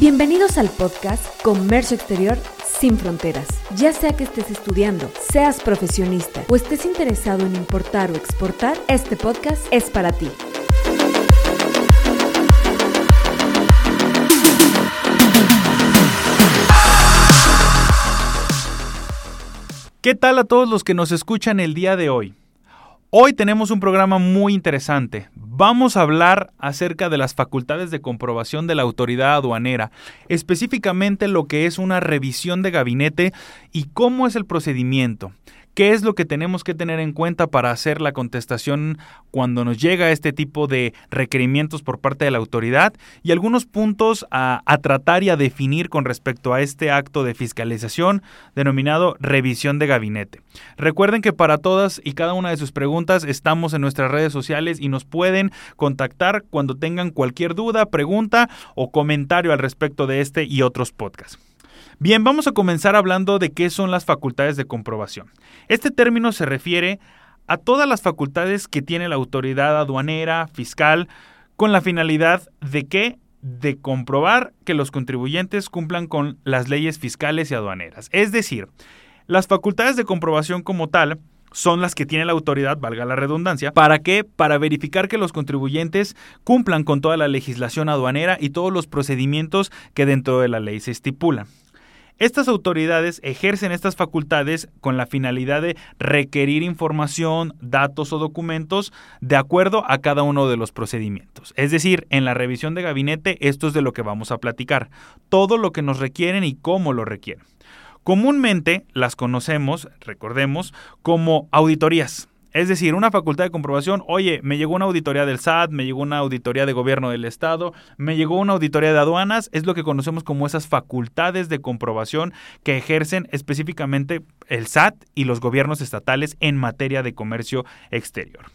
Bienvenidos al podcast Comercio Exterior sin fronteras. Ya sea que estés estudiando, seas profesionista o estés interesado en importar o exportar, este podcast es para ti. ¿Qué tal a todos los que nos escuchan el día de hoy? Hoy tenemos un programa muy interesante. Vamos a hablar acerca de las facultades de comprobación de la autoridad aduanera, específicamente lo que es una revisión de gabinete y cómo es el procedimiento. ¿Qué es lo que tenemos que tener en cuenta para hacer la contestación cuando nos llega este tipo de requerimientos por parte de la autoridad? Y algunos puntos a, tratar y a definir con respecto a este acto de fiscalización denominado revisión de gabinete. Recuerden que para todas y cada una de sus preguntas estamos en nuestras redes sociales y nos pueden contactar cuando tengan cualquier duda, pregunta o comentario al respecto de este y otros podcasts. Bien, vamos a comenzar hablando de qué son las facultades de comprobación. Este término se refiere a todas las facultades que tiene la autoridad aduanera, fiscal, con la finalidad de que de comprobar que los contribuyentes cumplan con las leyes fiscales y aduaneras. Es decir, las facultades de comprobación como tal son las que tiene la autoridad, valga la redundancia, ¿para qué? Para verificar que los contribuyentes cumplan con toda la legislación aduanera y todos los procedimientos que dentro de la ley se estipulan. Estas autoridades ejercen estas facultades con la finalidad de requerir información, datos o documentos de acuerdo a cada uno de los procedimientos. Es decir, en la revisión de gabinete esto es de lo que vamos a platicar, todo lo que nos requieren y cómo lo requieren. Comúnmente las conocemos, recordemos, como auditorías. Es decir, una facultad de comprobación, oye, me llegó una auditoría del SAT, me llegó una auditoría de gobierno del Estado, me llegó una auditoría de aduanas, es lo que conocemos como esas facultades de comprobación que ejercen específicamente el SAT y los gobiernos estatales en materia de comercio exterior.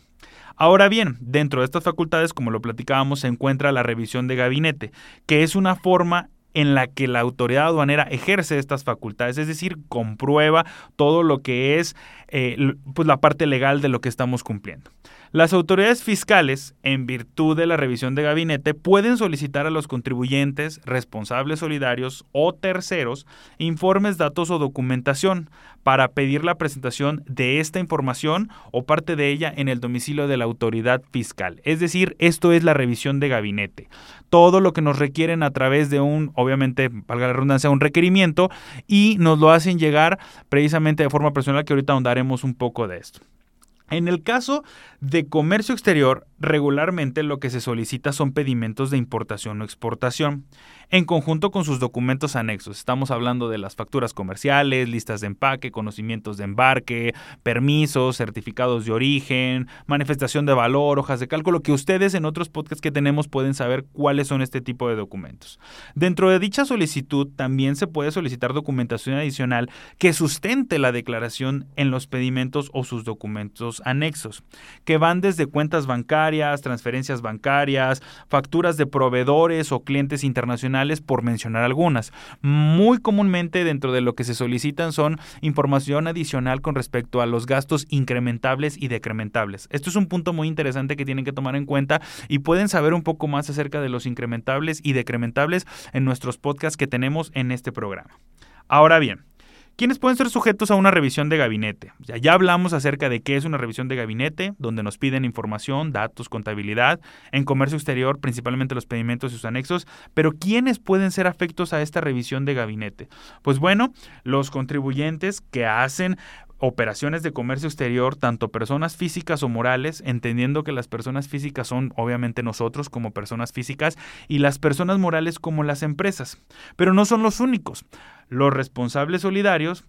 Ahora bien, dentro de estas facultades, como lo platicábamos, se encuentra la revisión de gabinete, que es una forma en la que la autoridad aduanera ejerce estas facultades, es decir, comprueba todo lo que es eh, pues la parte legal de lo que estamos cumpliendo. Las autoridades fiscales, en virtud de la revisión de gabinete, pueden solicitar a los contribuyentes, responsables solidarios o terceros informes, datos o documentación para pedir la presentación de esta información o parte de ella en el domicilio de la autoridad fiscal. Es decir, esto es la revisión de gabinete. Todo lo que nos requieren a través de un, obviamente, valga la redundancia, un requerimiento y nos lo hacen llegar precisamente de forma personal que ahorita ahondaremos un poco de esto. En el caso de comercio exterior, regularmente lo que se solicita son pedimentos de importación o exportación, en conjunto con sus documentos anexos. Estamos hablando de las facturas comerciales, listas de empaque, conocimientos de embarque, permisos, certificados de origen, manifestación de valor, hojas de cálculo, que ustedes en otros podcasts que tenemos pueden saber cuáles son este tipo de documentos. Dentro de dicha solicitud también se puede solicitar documentación adicional que sustente la declaración en los pedimentos o sus documentos anexos, que van desde cuentas bancarias, transferencias bancarias, facturas de proveedores o clientes internacionales, por mencionar algunas. Muy comúnmente dentro de lo que se solicitan son información adicional con respecto a los gastos incrementables y decrementables. Esto es un punto muy interesante que tienen que tomar en cuenta y pueden saber un poco más acerca de los incrementables y decrementables en nuestros podcasts que tenemos en este programa. Ahora bien, ¿Quiénes pueden ser sujetos a una revisión de gabinete? Ya, ya hablamos acerca de qué es una revisión de gabinete, donde nos piden información, datos, contabilidad, en comercio exterior, principalmente los pedimentos y sus anexos, pero ¿quiénes pueden ser afectos a esta revisión de gabinete? Pues bueno, los contribuyentes que hacen operaciones de comercio exterior, tanto personas físicas o morales, entendiendo que las personas físicas son obviamente nosotros como personas físicas y las personas morales como las empresas. Pero no son los únicos. Los responsables solidarios,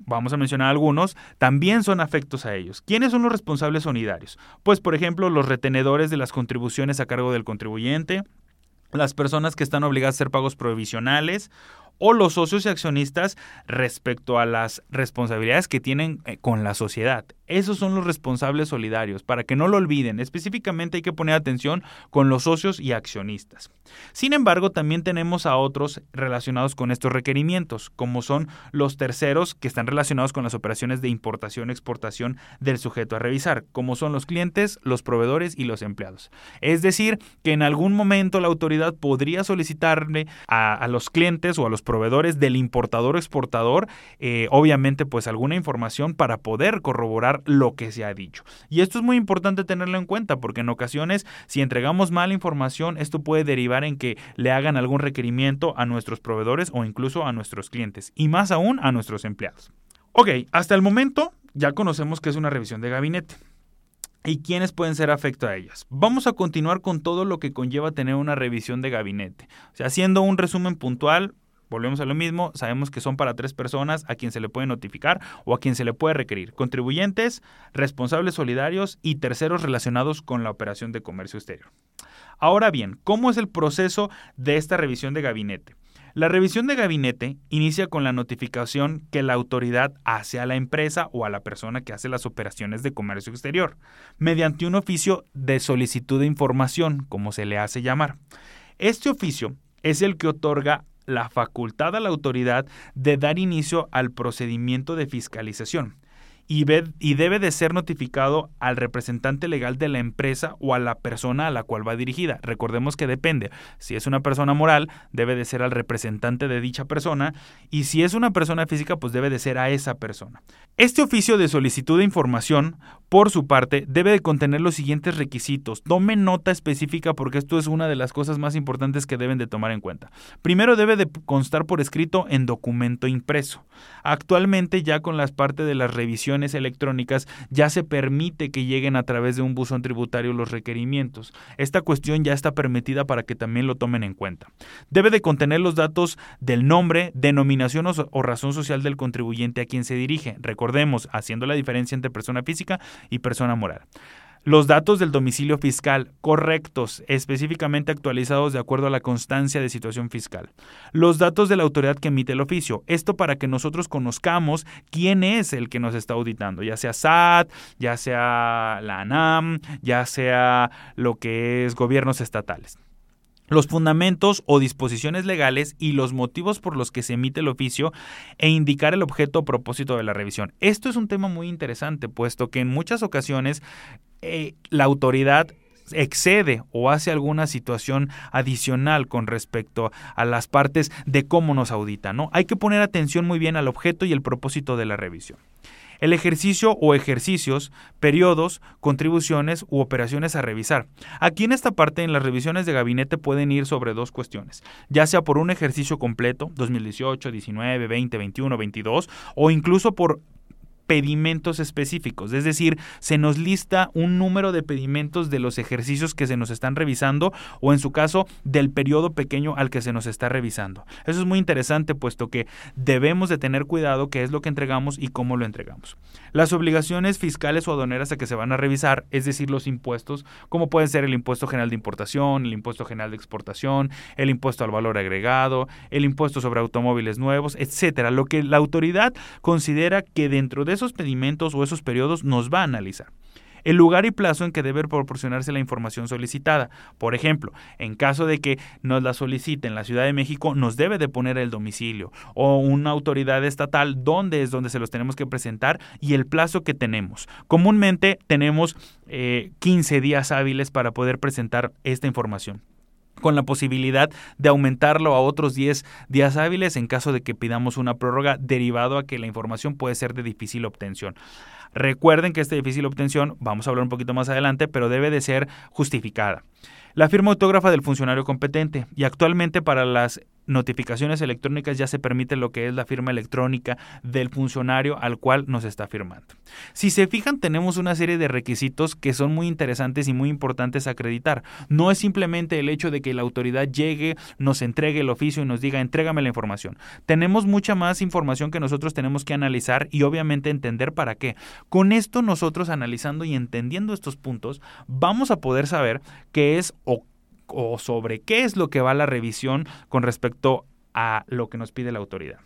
vamos a mencionar algunos, también son afectos a ellos. ¿Quiénes son los responsables solidarios? Pues por ejemplo los retenedores de las contribuciones a cargo del contribuyente, las personas que están obligadas a hacer pagos provisionales o los socios y accionistas respecto a las responsabilidades que tienen eh, con la sociedad. Esos son los responsables solidarios, para que no lo olviden. Específicamente hay que poner atención con los socios y accionistas. Sin embargo, también tenemos a otros relacionados con estos requerimientos, como son los terceros que están relacionados con las operaciones de importación-exportación del sujeto a revisar, como son los clientes, los proveedores y los empleados. Es decir, que en algún momento la autoridad podría solicitarle a, los clientes o a los proveedores del importador exportador, eh, obviamente, pues alguna información para poder corroborar lo que se ha dicho. Y esto es muy importante tenerlo en cuenta porque en ocasiones si entregamos mala información esto puede derivar en que le hagan algún requerimiento a nuestros proveedores o incluso a nuestros clientes y más aún a nuestros empleados. Ok, hasta el momento ya conocemos que es una revisión de gabinete y quiénes pueden ser afecto a ellas. Vamos a continuar con todo lo que conlleva tener una revisión de gabinete. O sea, haciendo un resumen puntual, Volvemos a lo mismo, sabemos que son para tres personas a quien se le puede notificar o a quien se le puede requerir. Contribuyentes, responsables solidarios y terceros relacionados con la operación de comercio exterior. Ahora bien, ¿cómo es el proceso de esta revisión de gabinete? La revisión de gabinete inicia con la notificación que la autoridad hace a la empresa o a la persona que hace las operaciones de comercio exterior, mediante un oficio de solicitud de información, como se le hace llamar. Este oficio es el que otorga la facultad a la autoridad de dar inicio al procedimiento de fiscalización y, debe de ser notificado al representante legal de la empresa o a la persona a la cual va dirigida. Recordemos que depende. Si es una persona moral, debe de ser al representante de dicha persona y si es una persona física, pues debe de ser a esa persona. Este oficio de solicitud de información, por su parte, debe de contener los siguientes requisitos. Tome nota específica porque esto es una de las cosas más importantes que deben de tomar en cuenta. Primero debe de constar por escrito en documento impreso. Actualmente ya con las partes de las revisiones electrónicas ya se permite que lleguen a través de un buzón tributario los requerimientos. Esta cuestión ya está permitida para que también lo tomen en cuenta. Debe de contener los datos del nombre, denominación o, o razón social del contribuyente a quien se dirige. Recordemos, haciendo la diferencia entre persona física y persona moral. Los datos del domicilio fiscal correctos, específicamente actualizados de acuerdo a la constancia de situación fiscal. Los datos de la autoridad que emite el oficio. Esto para que nosotros conozcamos quién es el que nos está auditando, ya sea SAT, ya sea la ANAM, ya sea lo que es gobiernos estatales los fundamentos o disposiciones legales y los motivos por los que se emite el oficio e indicar el objeto o propósito de la revisión. Esto es un tema muy interesante, puesto que en muchas ocasiones eh, la autoridad excede o hace alguna situación adicional con respecto a las partes de cómo nos audita, ¿no? Hay que poner atención muy bien al objeto y el propósito de la revisión. El ejercicio o ejercicios, periodos, contribuciones u operaciones a revisar. Aquí en esta parte, en las revisiones de gabinete pueden ir sobre dos cuestiones, ya sea por un ejercicio completo, 2018, 19, 20, 21, 22, o incluso por pedimentos específicos, es decir, se nos lista un número de pedimentos de los ejercicios que se nos están revisando o en su caso del periodo pequeño al que se nos está revisando. Eso es muy interesante puesto que debemos de tener cuidado qué es lo que entregamos y cómo lo entregamos. Las obligaciones fiscales o aduaneras a que se van a revisar, es decir, los impuestos, como pueden ser el impuesto general de importación, el impuesto general de exportación, el impuesto al valor agregado, el impuesto sobre automóviles nuevos, etcétera, lo que la autoridad considera que dentro de esos pedimentos o esos periodos nos va a analizar el lugar y plazo en que debe proporcionarse la información solicitada. Por ejemplo, en caso de que nos la solicite en la Ciudad de México, nos debe de poner el domicilio o una autoridad estatal dónde es donde se los tenemos que presentar y el plazo que tenemos. Comúnmente tenemos 15 eh, días hábiles para poder presentar esta información con la posibilidad de aumentarlo a otros 10 días hábiles en caso de que pidamos una prórroga derivado a que la información puede ser de difícil obtención. Recuerden que esta difícil obtención, vamos a hablar un poquito más adelante, pero debe de ser justificada. La firma autógrafa del funcionario competente y actualmente para las notificaciones electrónicas ya se permite lo que es la firma electrónica del funcionario al cual nos está firmando. Si se fijan, tenemos una serie de requisitos que son muy interesantes y muy importantes acreditar. No es simplemente el hecho de que la autoridad llegue, nos entregue el oficio y nos diga, entrégame la información. Tenemos mucha más información que nosotros tenemos que analizar y obviamente entender para qué. Con esto nosotros analizando y entendiendo estos puntos, vamos a poder saber qué es o sobre qué es lo que va la revisión con respecto a lo que nos pide la autoridad.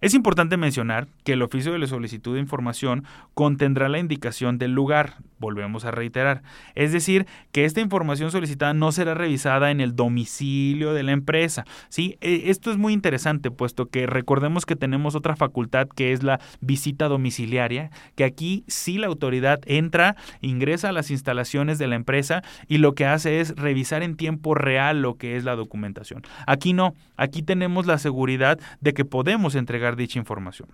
Es importante mencionar que el oficio de la solicitud de información contendrá la indicación del lugar, volvemos a reiterar, es decir, que esta información solicitada no será revisada en el domicilio de la empresa. ¿sí? E, esto es muy interesante, puesto que recordemos que tenemos otra facultad que es la visita domiciliaria, que aquí sí la autoridad entra, ingresa a las instalaciones de la empresa y lo que hace es revisar en tiempo real lo que es la documentación. Aquí no, aquí tenemos la seguridad de que podemos entregar dicha información.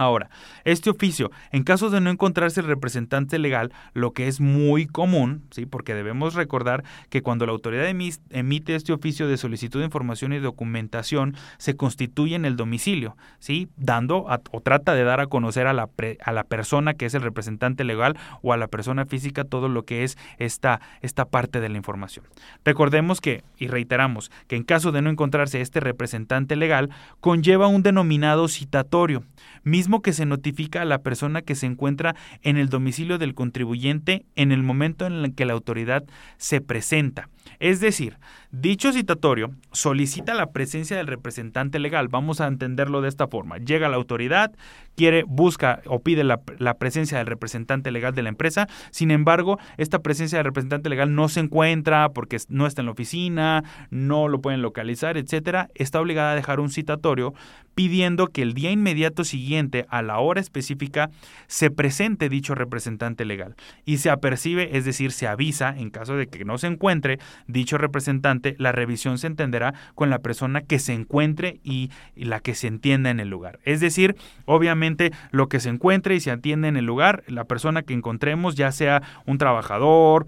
Ahora, este oficio, en caso de no encontrarse el representante legal, lo que es muy común, ¿sí? porque debemos recordar que cuando la autoridad emite este oficio de solicitud de información y documentación, se constituye en el domicilio, ¿sí? dando o trata de dar a conocer a la, a la persona que es el representante legal o a la persona física todo lo que es esta, esta parte de la información. Recordemos que, y reiteramos, que en caso de no encontrarse este representante legal, conlleva un denominado citatorio, mismo que se notifica a la persona que se encuentra en el domicilio del contribuyente en el momento en el que la autoridad se presenta. Es decir, dicho citatorio solicita la presencia del representante legal. Vamos a entenderlo de esta forma. Llega la autoridad, quiere, busca o pide la, presencia del representante legal de la empresa. Sin embargo, esta presencia del representante legal no se encuentra porque no está en la oficina, no lo pueden localizar, etcétera. Está obligada a dejar un citatorio pidiendo que el día inmediato siguiente a la hora específica se presente dicho representante legal y se apercibe, es decir, se avisa en caso de que no se encuentre dicho representante, la revisión se entenderá con la persona que se encuentre y, la que se entienda en el lugar. Es decir, obviamente lo que se encuentre y se atiende en el lugar, la persona que encontremos, ya sea un trabajador,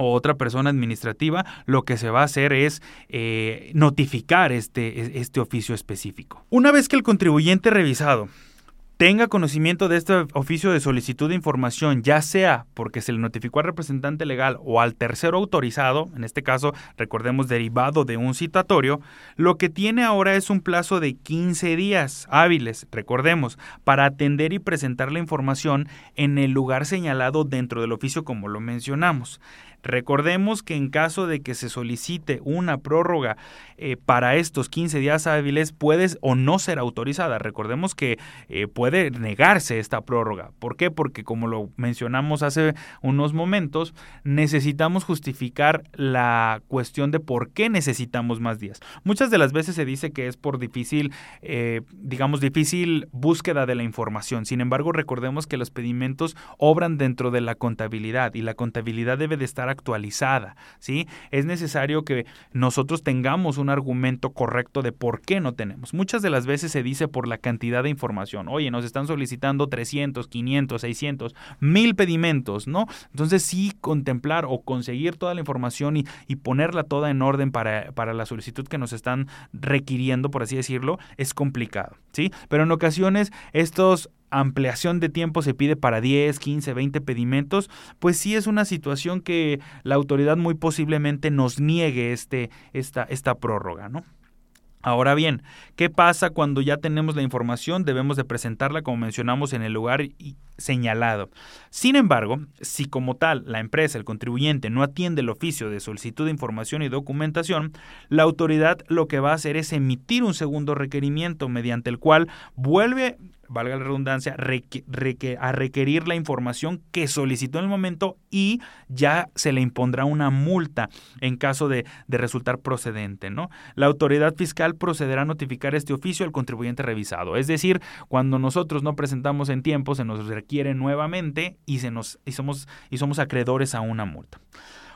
o otra persona administrativa, lo que se va a hacer es eh, notificar este, este oficio específico. Una vez que el contribuyente revisado tenga conocimiento de este oficio de solicitud de información, ya sea porque se le notificó al representante legal o al tercero autorizado, en este caso recordemos derivado de un citatorio, lo que tiene ahora es un plazo de 15 días hábiles, recordemos, para atender y presentar la información en el lugar señalado dentro del oficio como lo mencionamos. Recordemos que en caso de que se solicite una prórroga eh, para estos 15 días hábiles, puede o no ser autorizada. Recordemos que eh, puede negarse esta prórroga. ¿Por qué? Porque como lo mencionamos hace unos momentos, necesitamos justificar la cuestión de por qué necesitamos más días. Muchas de las veces se dice que es por difícil, eh, digamos, difícil búsqueda de la información. Sin embargo, recordemos que los pedimentos obran dentro de la contabilidad y la contabilidad debe de estar actualizada, ¿sí? Es necesario que nosotros tengamos un argumento correcto de por qué no tenemos. Muchas de las veces se dice por la cantidad de información. Oye, nos están solicitando 300, 500, 600, mil pedimentos, ¿no? Entonces sí contemplar o conseguir toda la información y, y ponerla toda en orden para, para la solicitud que nos están requiriendo, por así decirlo, es complicado, ¿sí? Pero en ocasiones estos ampliación de tiempo se pide para 10, 15, 20 pedimentos, pues sí es una situación que la autoridad muy posiblemente nos niegue este, esta, esta prórroga, ¿no? Ahora bien, ¿qué pasa cuando ya tenemos la información? Debemos de presentarla como mencionamos en el lugar señalado. Sin embargo, si como tal la empresa, el contribuyente, no atiende el oficio de solicitud de información y documentación, la autoridad lo que va a hacer es emitir un segundo requerimiento mediante el cual vuelve valga la redundancia, a requerir la información que solicitó en el momento y ya se le impondrá una multa en caso de, de, resultar procedente. ¿no? La autoridad fiscal procederá a notificar este oficio al contribuyente revisado. Es decir, cuando nosotros no presentamos en tiempo, se nos requiere nuevamente y, se nos, y, somos, y somos acreedores a una multa.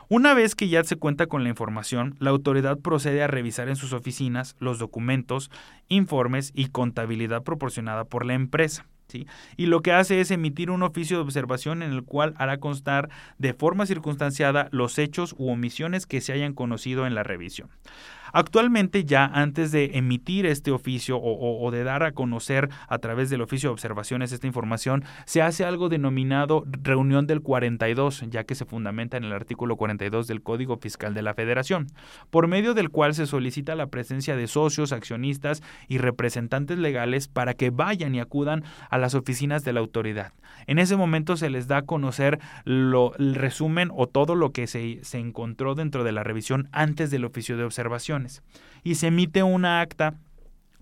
Una vez que ya se cuenta con la información, la autoridad procede a revisar en sus oficinas los documentos, informes y contabilidad proporcionada por la empresa. ¿Sí? Y lo que hace es emitir un oficio de observación en el cual hará constar de forma circunstanciada los hechos u omisiones que se hayan conocido en la revisión. Actualmente ya antes de emitir este oficio o, de dar a conocer a través del oficio de observaciones esta información, se hace algo denominado reunión del 42, ya que se fundamenta en el artículo 42 del Código Fiscal de la Federación, por medio del cual se solicita la presencia de socios, accionistas y representantes legales para que vayan y acudan a las oficinas de la autoridad. En ese momento se les da a conocer lo, el resumen o todo lo que se, se encontró dentro de la revisión antes del oficio de observación y se emite una acta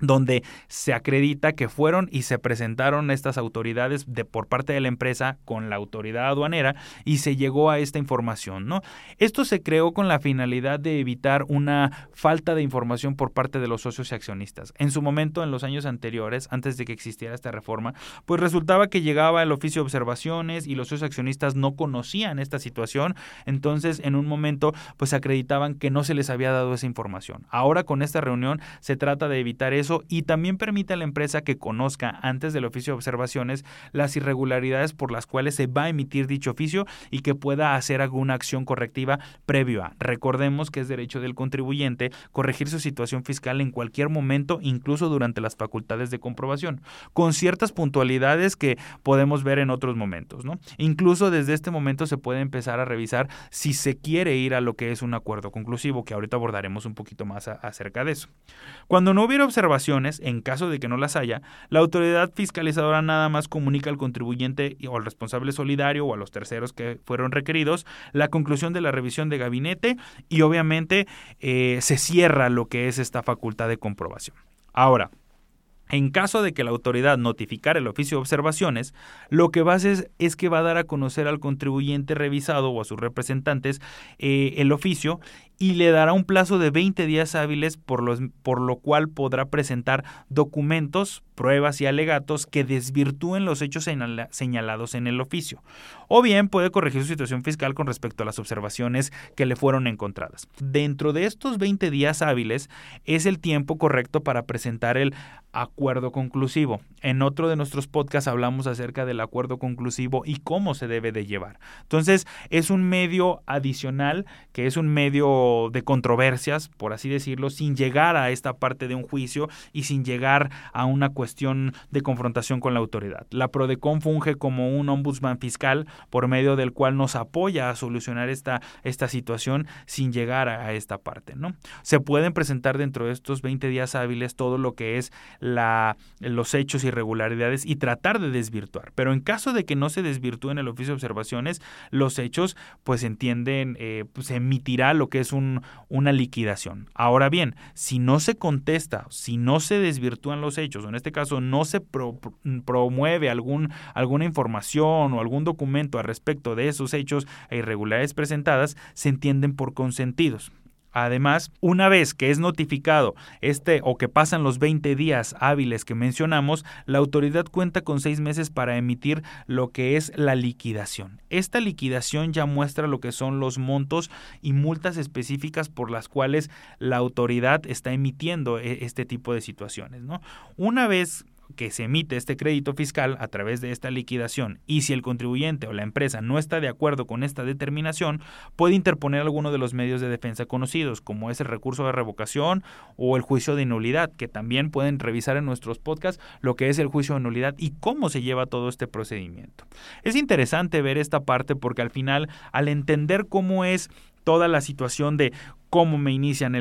donde se acredita que fueron y se presentaron estas autoridades de por parte de la empresa con la autoridad aduanera y se llegó a esta información, ¿no? Esto se creó con la finalidad de evitar una falta de información por parte de los socios y accionistas. En su momento, en los años anteriores, antes de que existiera esta reforma, pues resultaba que llegaba el oficio de observaciones y los socios accionistas no conocían esta situación, entonces en un momento pues acreditaban que no se les había dado esa información. Ahora con esta reunión se trata de evitar eso y también permite a la empresa que conozca antes del oficio de observaciones las irregularidades por las cuales se va a emitir dicho oficio y que pueda hacer alguna acción correctiva previo a. Recordemos que es derecho del contribuyente corregir su situación fiscal en cualquier momento, incluso durante las facultades de comprobación, con ciertas puntualidades que podemos ver en otros momentos. ¿no? Incluso desde este momento se puede empezar a revisar si se quiere ir a lo que es un acuerdo conclusivo, que ahorita abordaremos un poquito más acerca de eso. Cuando no hubiera observación, en caso de que no las haya, la autoridad fiscalizadora nada más comunica al contribuyente o al responsable solidario o a los terceros que fueron requeridos la conclusión de la revisión de gabinete y obviamente eh, se cierra lo que es esta facultad de comprobación. Ahora, en caso de que la autoridad notificara el oficio de observaciones, lo que va a hacer es que va a dar a conocer al contribuyente revisado o a sus representantes eh, el oficio y le dará un plazo de 20 días hábiles por, los, por lo cual podrá presentar documentos, pruebas y alegatos que desvirtúen los hechos señalados en el oficio. O bien puede corregir su situación fiscal con respecto a las observaciones que le fueron encontradas. Dentro de estos 20 días hábiles es el tiempo correcto para presentar el acuerdo conclusivo. En otro de nuestros podcasts hablamos acerca del acuerdo conclusivo y cómo se debe de llevar. Entonces es un medio adicional que es un medio de controversias, por así decirlo, sin llegar a esta parte de un juicio y sin llegar a una cuestión de confrontación con la autoridad. La PRODECON funge como un ombudsman fiscal por medio del cual nos apoya a solucionar esta, esta situación sin llegar a, esta parte. ¿no? Se pueden presentar dentro de estos 20 días hábiles todo lo que es la, los hechos irregularidades y tratar de desvirtuar. Pero en caso de que no se desvirtúen el oficio de observaciones, los hechos pues entienden, eh, pues, se emitirá lo que es un una liquidación. Ahora bien, si no se contesta, si no se desvirtúan los hechos, o en este caso no se promueve alguna información o algún documento al respecto de esos hechos e irregularidades presentadas, se entienden por consentidos. Además, una vez que es notificado este o que pasan los 20 días hábiles que mencionamos, la autoridad cuenta con seis meses para emitir lo que es la liquidación. Esta liquidación ya muestra lo que son los montos y multas específicas por las cuales la autoridad está emitiendo e, este tipo de situaciones. ¿no? Una vez que se emite este crédito fiscal a través de esta liquidación y si el contribuyente o la empresa no está de acuerdo con esta determinación, puede interponer alguno de los medios de defensa conocidos, como es el recurso de revocación o el juicio de nulidad, que también pueden revisar en nuestros podcasts lo que es el juicio de nulidad y cómo se lleva todo este procedimiento. Es interesante ver esta parte porque al final, al entender cómo es toda la situación de cómo me inician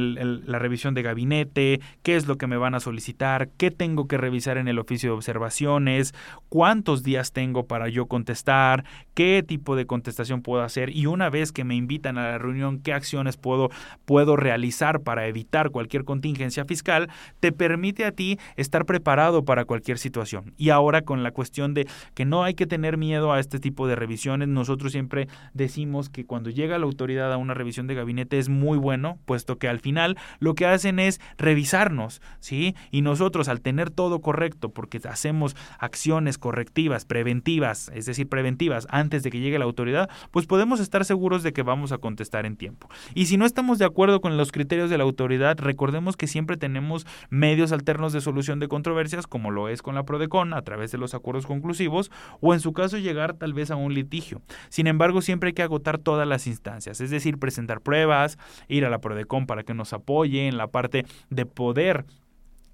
la revisión de gabinete, qué es lo que me van a solicitar, qué tengo que revisar en el oficio de observaciones, cuántos días tengo para yo contestar, qué tipo de contestación puedo hacer y una vez que me invitan a la reunión, qué acciones puedo, puedo realizar para evitar cualquier contingencia fiscal, te permite a ti estar preparado para cualquier situación. Y ahora con la cuestión de que no hay que tener miedo a este tipo de revisiones, nosotros siempre decimos que cuando llega la autoridad a una revisión de gabinete es muy bueno puesto que al final lo que hacen es revisarnos, ¿sí? Y nosotros al tener todo correcto, porque hacemos acciones correctivas, preventivas, es decir, preventivas antes de que llegue la autoridad, pues podemos estar seguros de que vamos a contestar en tiempo. Y si no estamos de acuerdo con los criterios de la autoridad, recordemos que siempre tenemos medios alternos de solución de controversias, como lo es con la PRODECON, a través de los acuerdos conclusivos, o en su caso llegar tal vez a un litigio. Sin embargo, siempre hay que agotar todas las instancias, es decir, presentar pruebas, ir a la Prodecon para que nos apoye en la parte de poder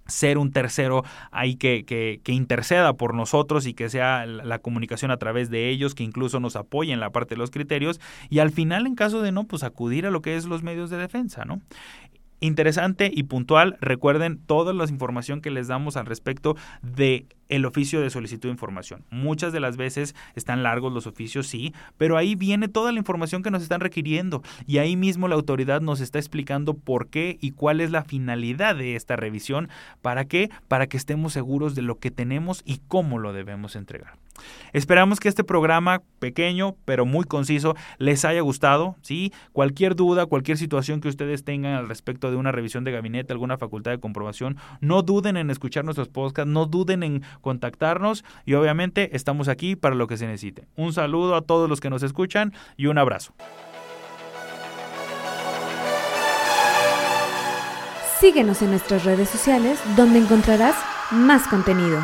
ser un tercero ahí que, que, interceda por nosotros y que sea la comunicación a través de ellos, que incluso nos apoye en la parte de los criterios y al final en caso de no, pues acudir a lo que es los medios de defensa, ¿no? Interesante y puntual, recuerden toda la información que les damos al respecto de el oficio de solicitud de información. Muchas de las veces están largos los oficios, sí, pero ahí viene toda la información que nos están requiriendo y ahí mismo la autoridad nos está explicando por qué y cuál es la finalidad de esta revisión. ¿Para qué? Para que estemos seguros de lo que tenemos y cómo lo debemos entregar. Esperamos que este programa pequeño pero muy conciso les haya gustado. ¿sí? Cualquier duda, cualquier situación que ustedes tengan al respecto de una revisión de gabinete, alguna facultad de comprobación, no duden en escuchar nuestros podcasts, no duden en contactarnos y obviamente estamos aquí para lo que se necesite. Un saludo a todos los que nos escuchan y un abrazo. Síguenos en nuestras redes sociales donde encontrarás más contenido.